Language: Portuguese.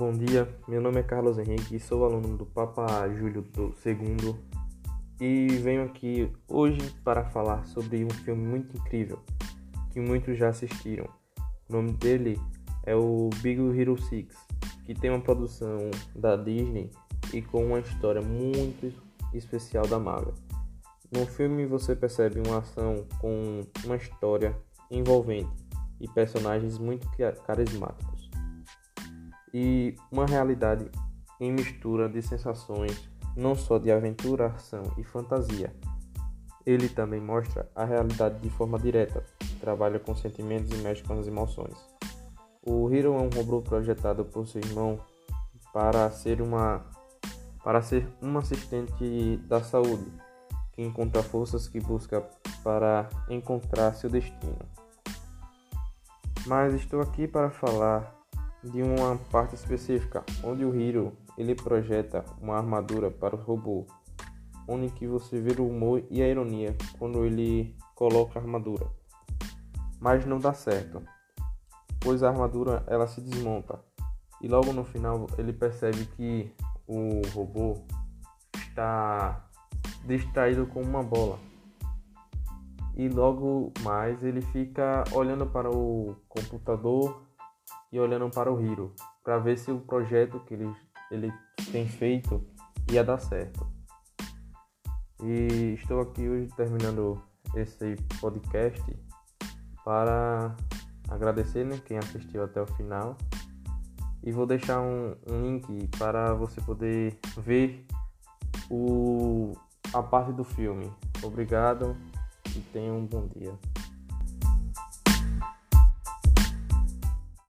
Bom dia, meu nome é Carlos Henrique sou aluno do Papa Júlio II e venho aqui hoje para falar sobre um filme muito incrível que muitos já assistiram. O nome dele é o Big Hero 6, que tem uma produção da Disney e com uma história muito especial da Marvel. No filme você percebe uma ação com uma história envolvente e personagens muito carismáticos e uma realidade em mistura de sensações, não só de aventura, ação e fantasia. Ele também mostra a realidade de forma direta, trabalha com sentimentos e mexe com as emoções. O Hiro é um robô projetado por seu irmão para ser uma para ser um assistente da saúde que encontra forças que busca para encontrar seu destino. Mas estou aqui para falar de uma parte específica, onde o Hiro ele projeta uma armadura para o robô, onde que você vê o humor e a ironia quando ele coloca a armadura. Mas não dá certo, pois a armadura ela se desmonta e logo no final ele percebe que o robô está distraído com uma bola. E logo mais ele fica olhando para o computador e olhando para o Hiro para ver se o projeto que ele, ele tem feito ia dar certo. E estou aqui hoje terminando esse podcast para agradecer né, quem assistiu até o final e vou deixar um, um link para você poder ver o, a parte do filme. Obrigado e tenha um bom dia.